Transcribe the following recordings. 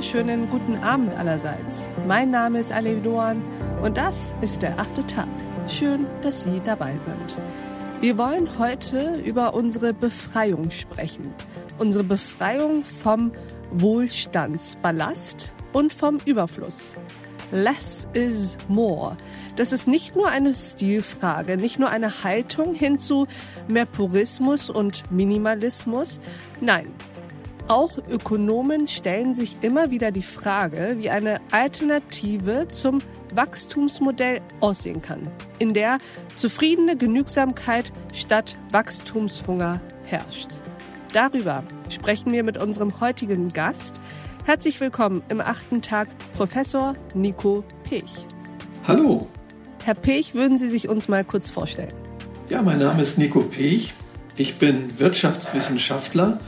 wunderschönen guten Abend allerseits. Mein Name ist Alev Doan und das ist der achte Tag. Schön, dass Sie dabei sind. Wir wollen heute über unsere Befreiung sprechen. Unsere Befreiung vom Wohlstandsballast und vom Überfluss. Less is more. Das ist nicht nur eine Stilfrage, nicht nur eine Haltung hin zu mehr Purismus und Minimalismus. Nein, auch Ökonomen stellen sich immer wieder die Frage, wie eine Alternative zum Wachstumsmodell aussehen kann, in der zufriedene Genügsamkeit statt Wachstumshunger herrscht. Darüber sprechen wir mit unserem heutigen Gast. Herzlich willkommen im achten Tag Professor Nico Pech. Hallo. Herr Pech, würden Sie sich uns mal kurz vorstellen? Ja, mein Name ist Nico Pech. Ich bin Wirtschaftswissenschaftler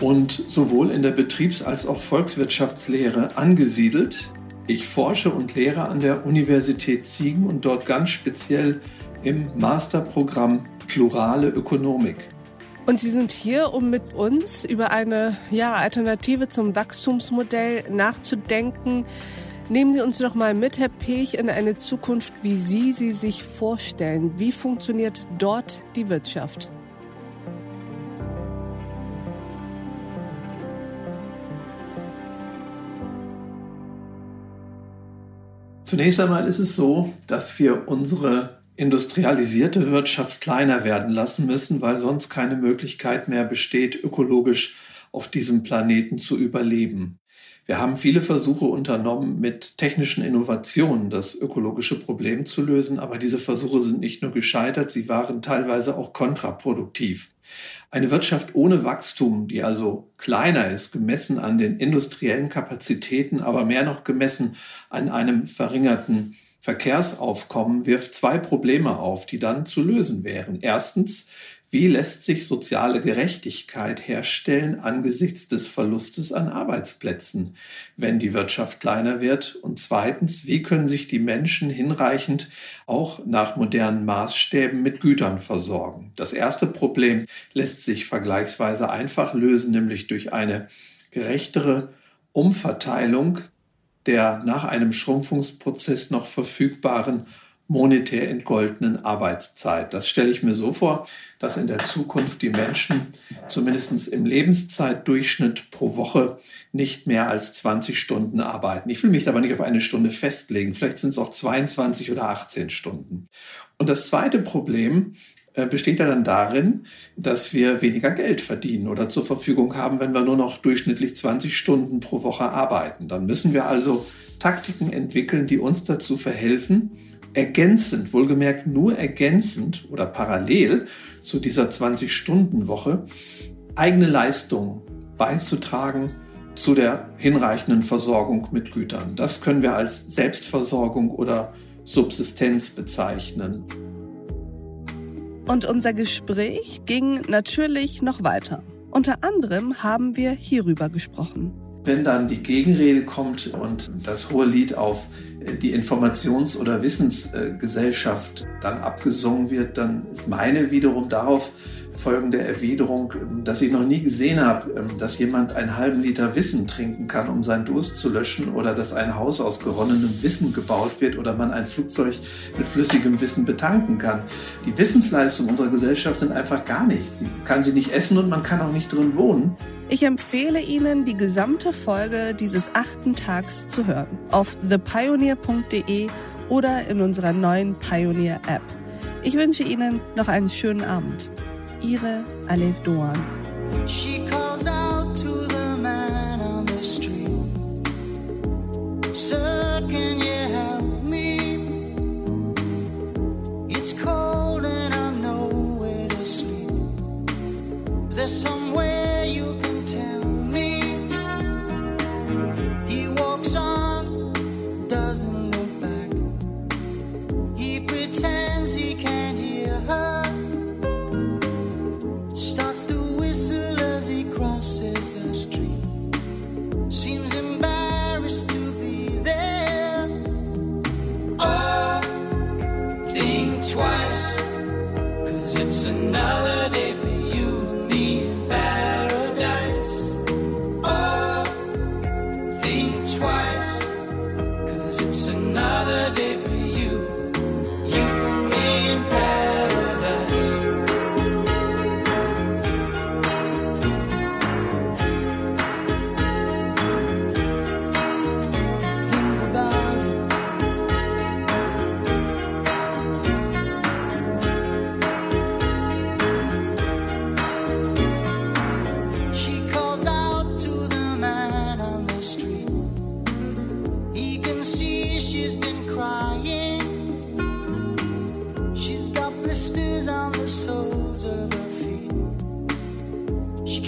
und sowohl in der Betriebs- als auch Volkswirtschaftslehre angesiedelt. Ich forsche und lehre an der Universität Ziegen und dort ganz speziell im Masterprogramm Plurale Ökonomik. Und Sie sind hier, um mit uns über eine ja, Alternative zum Wachstumsmodell nachzudenken. Nehmen Sie uns doch mal mit, Herr Pech, in eine Zukunft, wie Sie sie sich vorstellen. Wie funktioniert dort die Wirtschaft? Zunächst einmal ist es so, dass wir unsere industrialisierte Wirtschaft kleiner werden lassen müssen, weil sonst keine Möglichkeit mehr besteht, ökologisch auf diesem Planeten zu überleben. Wir haben viele Versuche unternommen, mit technischen Innovationen das ökologische Problem zu lösen, aber diese Versuche sind nicht nur gescheitert, sie waren teilweise auch kontraproduktiv. Eine Wirtschaft ohne Wachstum, die also kleiner ist, gemessen an den industriellen Kapazitäten, aber mehr noch gemessen an einem verringerten Verkehrsaufkommen, wirft zwei Probleme auf, die dann zu lösen wären. Erstens, wie lässt sich soziale Gerechtigkeit herstellen angesichts des Verlustes an Arbeitsplätzen, wenn die Wirtschaft kleiner wird? Und zweitens, wie können sich die Menschen hinreichend auch nach modernen Maßstäben mit Gütern versorgen? Das erste Problem lässt sich vergleichsweise einfach lösen, nämlich durch eine gerechtere Umverteilung der nach einem Schrumpfungsprozess noch verfügbaren monetär entgoldenen Arbeitszeit. Das stelle ich mir so vor, dass in der Zukunft die Menschen zumindest im Lebenszeitdurchschnitt pro Woche nicht mehr als 20 Stunden arbeiten. Ich will mich aber nicht auf eine Stunde festlegen. Vielleicht sind es auch 22 oder 18 Stunden. Und das zweite Problem äh, besteht ja dann darin, dass wir weniger Geld verdienen oder zur Verfügung haben, wenn wir nur noch durchschnittlich 20 Stunden pro Woche arbeiten. Dann müssen wir also Taktiken entwickeln, die uns dazu verhelfen, ergänzend, wohlgemerkt nur ergänzend oder parallel zu dieser 20-Stunden-Woche eigene Leistungen beizutragen zu der hinreichenden Versorgung mit Gütern. Das können wir als Selbstversorgung oder Subsistenz bezeichnen. Und unser Gespräch ging natürlich noch weiter. Unter anderem haben wir hierüber gesprochen. Wenn dann die Gegenrede kommt und das hohe Lied auf die Informations- oder Wissensgesellschaft dann abgesungen wird, dann ist meine wiederum darauf folgende Erwiderung, dass ich noch nie gesehen habe, dass jemand einen halben Liter Wissen trinken kann, um seinen Durst zu löschen oder dass ein Haus aus geronnenem Wissen gebaut wird oder man ein Flugzeug mit flüssigem Wissen betanken kann. Die Wissensleistung unserer Gesellschaft sind einfach gar nichts. Man kann sie nicht essen und man kann auch nicht drin wohnen. Ich empfehle Ihnen, die gesamte Folge dieses achten Tags zu hören auf thepioneer.de oder in unserer neuen Pioneer App. Ich wünsche Ihnen noch einen schönen Abend. Ihre Alef Doan. She calls out to the man on the street. Sir, can you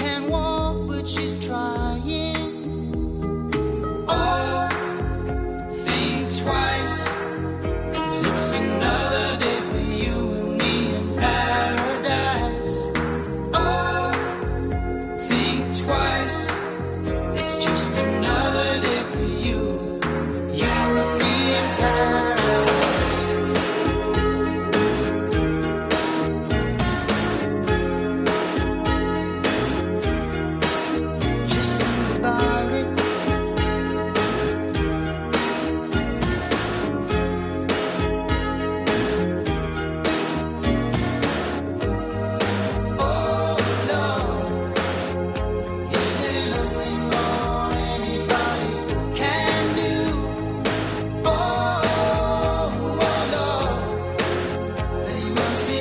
Can't walk, but she's trying.